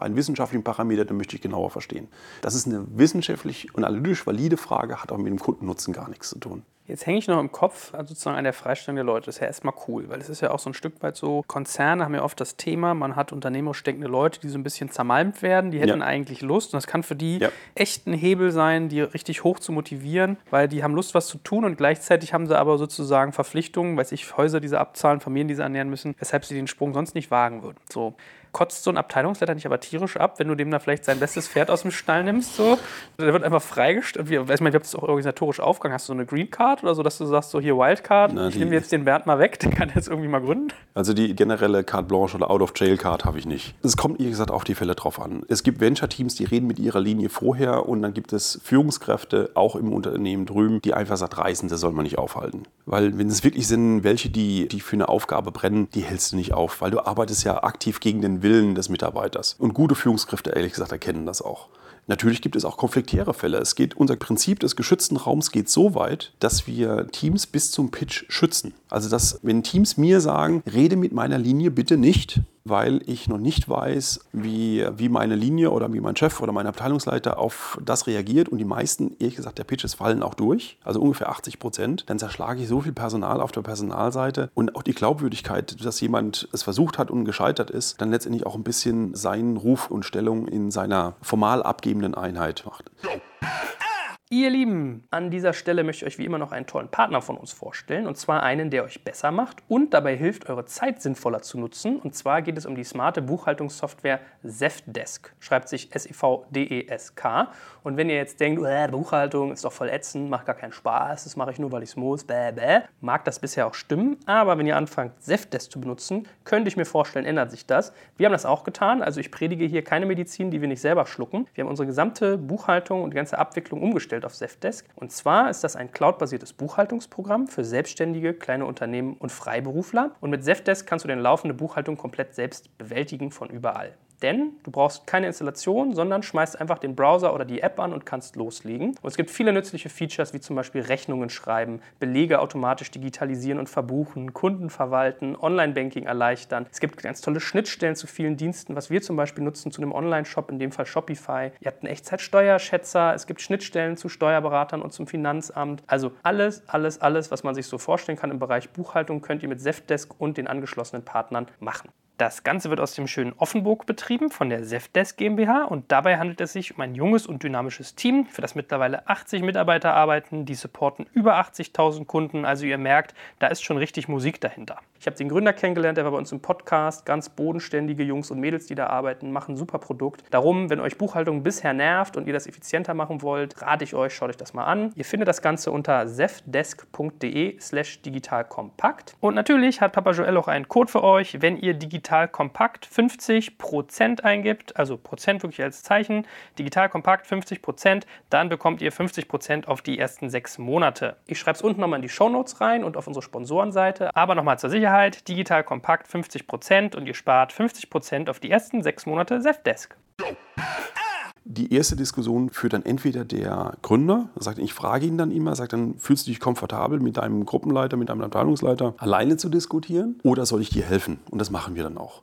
einen wissenschaftlichen Parameter, den möchte ich genauer verstehen. Das ist eine wissenschaftlich und analytisch valide Frage, hat auch mit dem Kundennutzen gar nichts zu tun. Jetzt hänge ich noch im Kopf also sozusagen an der Freistellung der Leute. Das ist ja erstmal cool, weil es ist ja auch so ein Stück weit so, Konzerne haben ja oft das Thema, man hat unternehmerisch denkende Leute, die so ein bisschen zermalmt werden, die hätten ja. eigentlich Lust und das kann für die ja. echt ein Hebel sein, die richtig hoch zu motivieren, weil die haben Lust, was zu tun und gleichzeitig haben sie aber sozusagen Verpflichtungen, weiß ich, Häuser, die sie abzahlen, Familien, die sie ernähren müssen, weshalb sie den Sprung sonst nicht wagen würden. So kotzt so ein Abteilungsleiter nicht aber tierisch ab, wenn du dem da vielleicht sein bestes Pferd aus dem Stall nimmst? So? Der wird einfach freigestellt. Ich weiß nicht, ob das auch organisatorisch aufgegangen Hast du so eine Green Card oder so, dass du sagst, so hier Wildcard, Na, ich nehme jetzt den Bernd mal weg, der kann jetzt irgendwie mal gründen? Also die generelle Carte Blanche oder Out-of-Jail-Card habe ich nicht. Es kommt, wie gesagt, auf die Fälle drauf an. Es gibt Venture-Teams, die reden mit ihrer Linie vorher und dann gibt es Führungskräfte, auch im Unternehmen drüben, die einfach sagen, Reisende soll man nicht aufhalten. Weil wenn es wirklich sind, welche, die, die für eine Aufgabe brennen, die hältst du nicht auf, weil du arbeitest ja aktiv gegen den Willen des Mitarbeiters. Und gute Führungskräfte, ehrlich gesagt, erkennen das auch. Natürlich gibt es auch konfliktäre Fälle. Es geht, unser Prinzip des geschützten Raums geht so weit, dass wir Teams bis zum Pitch schützen. Also, dass, wenn Teams mir sagen, rede mit meiner Linie bitte nicht, weil ich noch nicht weiß, wie, wie meine Linie oder wie mein Chef oder mein Abteilungsleiter auf das reagiert. Und die meisten, ehrlich gesagt, der Pitches fallen auch durch, also ungefähr 80 Prozent, dann zerschlage ich so viel Personal auf der Personalseite. Und auch die Glaubwürdigkeit, dass jemand es versucht hat und gescheitert ist, dann letztendlich auch ein bisschen seinen Ruf und Stellung in seiner formal abgebenden Einheit macht. Ihr Lieben, an dieser Stelle möchte ich euch wie immer noch einen tollen Partner von uns vorstellen. Und zwar einen, der euch besser macht und dabei hilft, eure Zeit sinnvoller zu nutzen. Und zwar geht es um die smarte Buchhaltungssoftware Zefdesk. Schreibt sich S-E-V-D-E-S-K. Und wenn ihr jetzt denkt, äh, Buchhaltung ist doch voll ätzend, macht gar keinen Spaß, das mache ich nur, weil ich es muss, bäh, bäh, mag das bisher auch stimmen. Aber wenn ihr anfangt, Zefdesk zu benutzen, könnte ich mir vorstellen, ändert sich das. Wir haben das auch getan. Also ich predige hier keine Medizin, die wir nicht selber schlucken. Wir haben unsere gesamte Buchhaltung und die ganze Abwicklung umgestellt aufgestellt auf Zefdesk. Und zwar ist das ein cloudbasiertes Buchhaltungsprogramm für Selbstständige, kleine Unternehmen und Freiberufler. Und mit Zefdesk kannst du deine laufende Buchhaltung komplett selbst bewältigen von überall. Denn du brauchst keine Installation, sondern schmeißt einfach den Browser oder die App an und kannst loslegen. Und es gibt viele nützliche Features, wie zum Beispiel Rechnungen schreiben, Belege automatisch digitalisieren und verbuchen, Kunden verwalten, Online-Banking erleichtern. Es gibt ganz tolle Schnittstellen zu vielen Diensten, was wir zum Beispiel nutzen zu einem Online-Shop, in dem Fall Shopify. Ihr habt einen Echtzeitsteuerschätzer, es gibt Schnittstellen zu Steuerberatern und zum Finanzamt. Also alles, alles, alles, was man sich so vorstellen kann im Bereich Buchhaltung, könnt ihr mit Zefdesk und den angeschlossenen Partnern machen. Das Ganze wird aus dem schönen Offenburg betrieben von der Zefdesk GmbH und dabei handelt es sich um ein junges und dynamisches Team, für das mittlerweile 80 Mitarbeiter arbeiten, die supporten über 80.000 Kunden. Also ihr merkt, da ist schon richtig Musik dahinter. Ich habe den Gründer kennengelernt, der war bei uns im Podcast. Ganz bodenständige Jungs und Mädels, die da arbeiten, machen ein super Produkt. Darum, wenn euch Buchhaltung bisher nervt und ihr das effizienter machen wollt, rate ich euch, schaut euch das mal an. Ihr findet das Ganze unter zefdesk.de slash digitalkompakt. Und natürlich hat Papa Joel auch einen Code für euch, wenn ihr digital kompakt 50% eingibt, also Prozent wirklich als Zeichen, digital kompakt 50%, dann bekommt ihr 50% auf die ersten sechs Monate. Ich schreibe es unten nochmal in die Show Notes rein und auf unsere Sponsorenseite. Aber nochmal zur Sicherheit, Sicherheit, digital kompakt 50% und ihr spart 50% auf die ersten sechs Monate Zefdesk. Die erste Diskussion führt dann entweder der Gründer, sagt, ich frage ihn dann immer, sagt dann, fühlst du dich komfortabel mit deinem Gruppenleiter, mit deinem Abteilungsleiter alleine zu diskutieren oder soll ich dir helfen? Und das machen wir dann auch.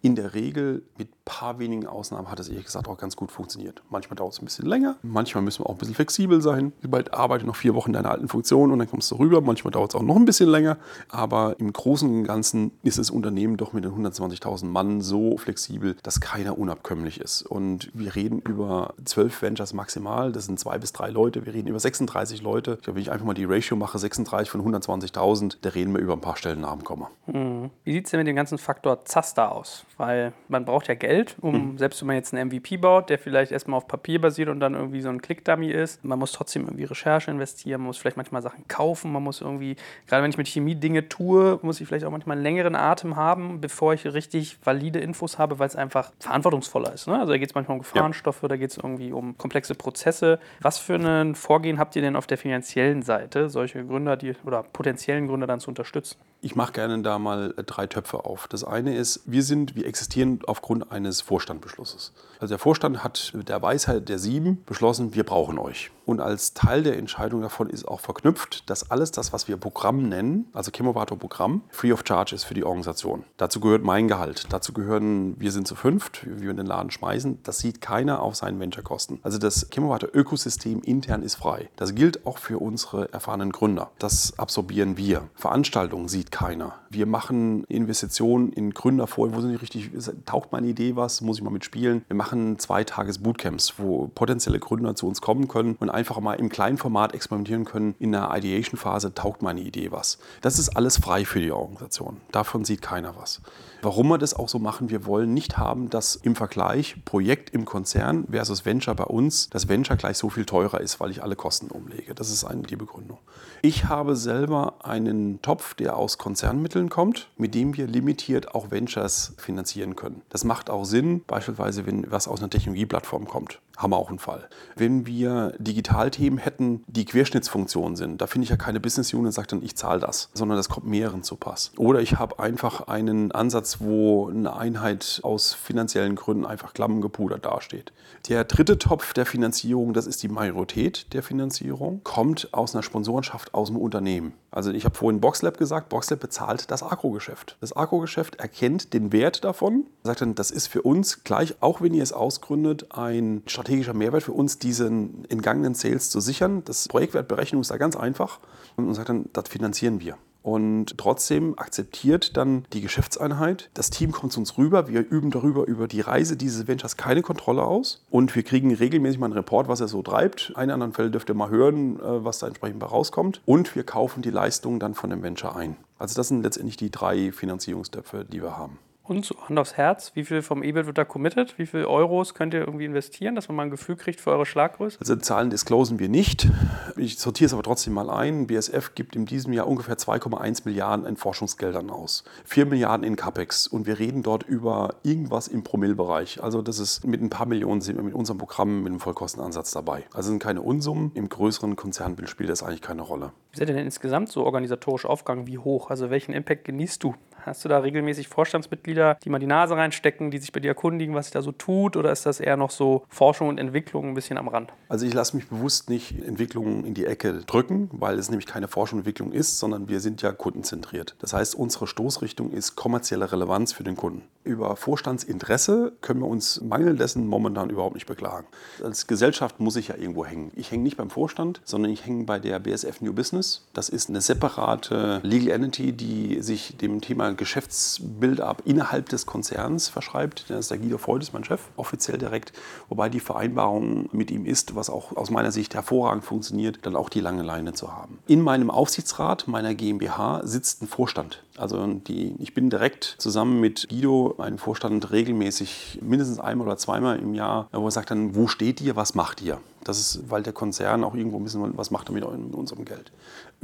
In der Regel, mit paar wenigen Ausnahmen, hat es ehrlich gesagt auch ganz gut funktioniert. Manchmal dauert es ein bisschen länger, manchmal müssen wir auch ein bisschen flexibel sein. Bald arbeite noch vier Wochen in deiner alten Funktion und dann kommst du rüber. Manchmal dauert es auch noch ein bisschen länger. Aber im Großen und Ganzen ist das Unternehmen doch mit den 120.000 Mann so flexibel, dass keiner unabkömmlich ist. Und wir reden über zwölf Ventures maximal. Das sind zwei bis drei Leute. Wir reden über 36 Leute. Ich glaube, wenn ich einfach mal die Ratio mache, 36 von 120.000, da reden wir über ein paar Stellennamenkomma. Mhm. Wie sieht es denn mit dem ganzen Faktor Zaster aus? weil man braucht ja Geld, um, mhm. selbst wenn man jetzt einen MVP baut, der vielleicht erstmal auf Papier basiert und dann irgendwie so ein Click-Dummy ist, man muss trotzdem irgendwie Recherche investieren, man muss vielleicht manchmal Sachen kaufen, man muss irgendwie, gerade wenn ich mit Chemie Dinge tue, muss ich vielleicht auch manchmal einen längeren Atem haben, bevor ich richtig valide Infos habe, weil es einfach verantwortungsvoller ist. Ne? Also da geht es manchmal um Gefahrenstoffe, ja. da geht es irgendwie um komplexe Prozesse. Was für ein Vorgehen habt ihr denn auf der finanziellen Seite, solche Gründer die, oder potenziellen Gründer dann zu unterstützen? Ich mache gerne da mal drei Töpfe auf. Das eine ist, wir sind, wir existieren aufgrund eines Vorstandbeschlusses. Also der Vorstand hat mit der Weisheit der Sieben beschlossen, wir brauchen euch. Und als Teil der Entscheidung davon ist auch verknüpft, dass alles das, was wir Programm nennen, also Chemovator Programm, free of charge ist für die Organisation. Dazu gehört mein Gehalt. Dazu gehören, wir sind zu fünft, wie wir den Laden schmeißen. Das sieht keiner auf seinen Venture-Kosten. Also das Chemovator Ökosystem intern ist frei. Das gilt auch für unsere erfahrenen Gründer. Das absorbieren wir. Veranstaltungen sieht keiner. Wir machen Investitionen in Gründer vor. Wo sind die richtig? Taucht meine Idee was? Muss ich mal mitspielen? Wir machen zwei Tages Bootcamps, wo potenzielle Gründer zu uns kommen können und einfach mal im kleinen Format experimentieren können. In der Ideation-Phase taugt meine Idee was. Das ist alles frei für die Organisation. Davon sieht keiner was. Warum wir das auch so machen, wir wollen nicht haben, dass im Vergleich Projekt im Konzern versus Venture bei uns, das Venture gleich so viel teurer ist, weil ich alle Kosten umlege. Das ist eine die Begründung. Ich habe selber einen Topf, der aus Konzernmitteln kommt, mit dem wir limitiert auch Ventures finanzieren können. Das macht auch Sinn, beispielsweise wenn was aus einer Technologieplattform kommt. Haben wir auch einen Fall. Wenn wir Digitalthemen hätten, die Querschnittsfunktionen sind, da finde ich ja keine Business Unit und sage dann, ich zahle das, sondern das kommt mehreren zu Pass. Oder ich habe einfach einen Ansatz, wo eine Einheit aus finanziellen Gründen einfach klammengepudert dasteht. Der dritte Topf der Finanzierung, das ist die Majorität der Finanzierung, kommt aus einer Sponsorenschaft aus dem Unternehmen. Also ich habe vorhin Boxlab gesagt, Boxlab bezahlt das Agro-Geschäft. Das Agro-Geschäft erkennt den Wert davon, sagt dann, das ist für uns gleich, auch wenn ihr es ausgründet, ein strategischer Mehrwert für uns, diesen entgangenen Sales zu sichern. Das Projektwertberechnung ist da ganz einfach und sagt dann, das finanzieren wir. Und trotzdem akzeptiert dann die Geschäftseinheit, das Team kommt zu uns rüber, wir üben darüber über die Reise dieses Ventures keine Kontrolle aus und wir kriegen regelmäßig mal einen Report, was er so treibt. In anderen Fällen dürft ihr mal hören, äh, was da entsprechend bei rauskommt. Und wir kaufen die Leistungen dann von dem Venture ein. Also das sind letztendlich die drei Finanzierungstöpfe, die wir haben. Und so Hand aufs Herz, wie viel vom EBIT wird da committed? Wie viel Euros könnt ihr irgendwie investieren, dass man mal ein Gefühl kriegt für eure Schlaggröße? Also Zahlen disclosen wir nicht. Ich sortiere es aber trotzdem mal ein. BSF gibt in diesem Jahr ungefähr 2,1 Milliarden in Forschungsgeldern aus. 4 Milliarden in CAPEX. Und wir reden dort über irgendwas im Promillbereich. Also das ist mit ein paar Millionen sind wir mit unserem Programm mit einem Vollkostenansatz dabei. Also sind keine Unsummen. Im größeren Konzernbild spielt das eigentlich keine Rolle. Wie seid ihr denn insgesamt so organisatorisch aufgegangen? Wie hoch? Also welchen Impact genießt du? Hast du da regelmäßig Vorstandsmitglieder? Wieder, die mal die Nase reinstecken, die sich bei dir erkundigen, was sich da so tut? Oder ist das eher noch so Forschung und Entwicklung ein bisschen am Rand? Also ich lasse mich bewusst nicht Entwicklung in die Ecke drücken, weil es nämlich keine Forschung und Entwicklung ist, sondern wir sind ja kundenzentriert. Das heißt, unsere Stoßrichtung ist kommerzielle Relevanz für den Kunden. Über Vorstandsinteresse können wir uns mangel dessen momentan überhaupt nicht beklagen. Als Gesellschaft muss ich ja irgendwo hängen. Ich hänge nicht beim Vorstand, sondern ich hänge bei der BSF New Business. Das ist eine separate Legal Entity, die sich dem Thema Geschäftsbuild-up innerhalb des Konzerns verschreibt. Das ist der Guido Freud, ist mein Chef, offiziell direkt. Wobei die Vereinbarung mit ihm ist, was auch aus meiner Sicht hervorragend funktioniert, dann auch die lange Leine zu haben. In meinem Aufsichtsrat meiner GmbH sitzt ein Vorstand. Also die, ich bin direkt zusammen mit Guido, einem Vorstand, regelmäßig mindestens einmal oder zweimal im Jahr, wo er sagt dann, wo steht ihr, was macht ihr? Das ist, weil der Konzern auch irgendwo ein bisschen was macht damit mit unserem Geld.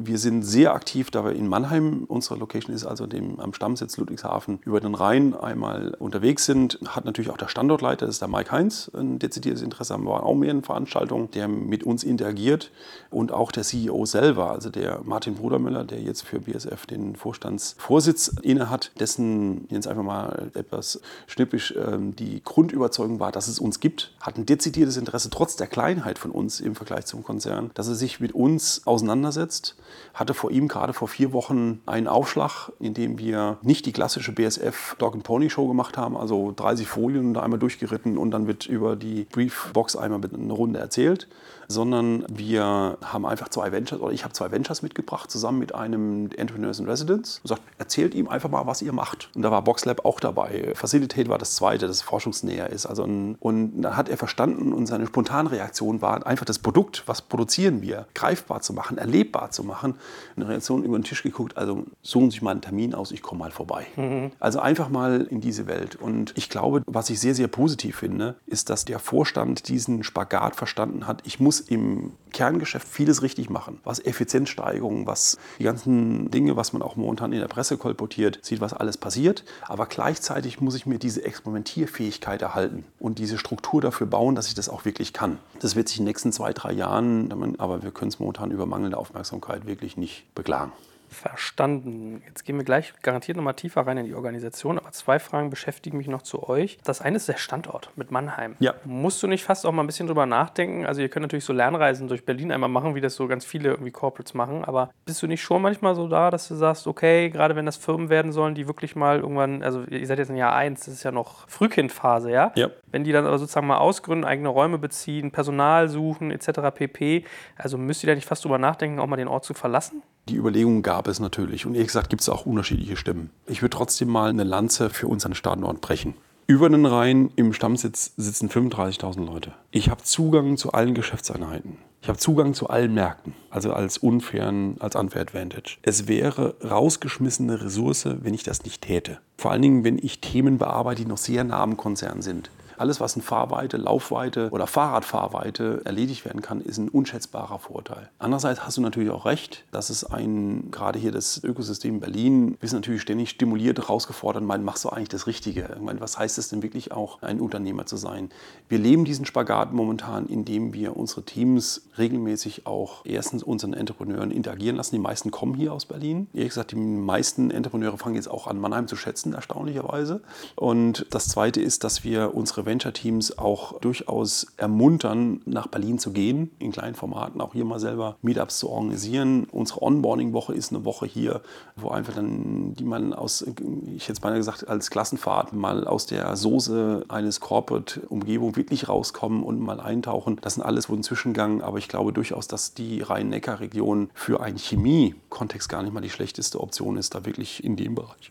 Wir sind sehr aktiv, da wir in Mannheim, unsere Location ist also dem, am Stammsitz Ludwigshafen, über den Rhein einmal unterwegs sind. Hat natürlich auch der Standortleiter, das ist der Mike Heinz, ein dezidiertes Interesse. Wir auch mehreren Veranstaltungen, der mit uns interagiert. Und auch der CEO selber, also der Martin Brudermüller, der jetzt für BSF den Vorstandsvorsitz innehat, dessen, jetzt einfach mal etwas schnippisch, ähm, die Grundüberzeugung war, dass es uns gibt, hat ein dezidiertes Interesse, trotz der Kleinheit von uns im Vergleich zum Konzern, dass er sich mit uns auseinandersetzt hatte vor ihm gerade vor vier Wochen einen Aufschlag, in dem wir nicht die klassische BSF Dog and Pony Show gemacht haben, also 30 Folien da einmal durchgeritten und dann wird über die Briefbox einmal eine Runde erzählt, sondern wir haben einfach zwei Ventures, oder ich habe zwei Ventures mitgebracht, zusammen mit einem Entrepreneurs in Residence und sagt, erzählt ihm einfach mal, was ihr macht. Und da war Boxlab auch dabei. Facilitate war das zweite, das forschungsnäher ist. Also ein, und dann hat er verstanden und seine spontane Reaktion war einfach das Produkt, was produzieren wir, greifbar zu machen, erlebbar zu machen. Eine Reaktion über den Tisch geguckt, also suchen Sie sich mal einen Termin aus, ich komme mal vorbei. Mhm. Also einfach mal in diese Welt. Und ich glaube, was ich sehr, sehr positiv finde, ist, dass der Vorstand diesen Spagat verstanden hat. Ich muss im Kerngeschäft vieles richtig machen, was Effizienzsteigerung, was die ganzen Dinge, was man auch momentan in der Presse kolportiert, sieht, was alles passiert. Aber gleichzeitig muss ich mir diese Experimentierfähigkeit erhalten und diese Struktur dafür bauen, dass ich das auch wirklich kann. Das wird sich in den nächsten zwei, drei Jahren, aber wir können es momentan über mangelnde Aufmerksamkeit wirklich nicht beklagen. Verstanden. Jetzt gehen wir gleich garantiert nochmal tiefer rein in die Organisation, aber zwei Fragen beschäftigen mich noch zu euch. Das eine ist der Standort mit Mannheim. Ja. Musst du nicht fast auch mal ein bisschen drüber nachdenken? Also ihr könnt natürlich so Lernreisen durch Berlin einmal machen, wie das so ganz viele irgendwie Corporates machen, aber bist du nicht schon manchmal so da, dass du sagst, okay, gerade wenn das Firmen werden sollen, die wirklich mal irgendwann, also ihr seid jetzt in Jahr 1, das ist ja noch Frühkindphase, ja? Ja. Wenn die dann aber sozusagen mal ausgründen, eigene Räume beziehen, Personal suchen etc. pp, also müsst ihr da nicht fast drüber nachdenken, auch mal den Ort zu verlassen? Die Überlegungen gab es natürlich. Und ehrlich gesagt gibt es auch unterschiedliche Stimmen. Ich würde trotzdem mal eine Lanze für unseren Standort brechen. Über den Rhein im Stammsitz sitzen 35.000 Leute. Ich habe Zugang zu allen Geschäftseinheiten. Ich habe Zugang zu allen Märkten, also als unfairen, als unfair advantage. Es wäre rausgeschmissene Ressource, wenn ich das nicht täte. Vor allen Dingen, wenn ich Themen bearbeite, die noch sehr nah am Konzern sind. Alles, was in Fahrweite, Laufweite oder Fahrradfahrweite erledigt werden kann, ist ein unschätzbarer Vorteil. Andererseits hast du natürlich auch recht, dass es ein, gerade hier das Ökosystem Berlin, ist natürlich ständig stimuliert, herausgefordert, mein, machst du eigentlich das Richtige? Ich meine, was heißt es denn wirklich auch, ein Unternehmer zu sein? Wir leben diesen Spagat momentan, indem wir unsere Teams regelmäßig auch erstens unseren Entrepreneuren interagieren lassen. Die meisten kommen hier aus Berlin. Ehrlich gesagt, die meisten Entrepreneure fangen jetzt auch an, Mannheim zu schätzen, erstaunlicherweise. Und das Zweite ist, dass wir unsere Venture-Teams auch durchaus ermuntern, nach Berlin zu gehen, in kleinen Formaten, auch hier mal selber Meetups zu organisieren. Unsere Onboarding-Woche ist eine Woche hier, wo einfach dann, die man aus, ich hätte es beinahe gesagt, als Klassenfahrt mal aus der Soße eines Corporate-Umgebung wirklich rauskommen und mal eintauchen. Das sind alles wohl ein Zwischengang, aber ich glaube durchaus, dass die Rhein-Neckar-Region für einen Chemie-Kontext gar nicht mal die schlechteste Option ist, da wirklich in dem Bereich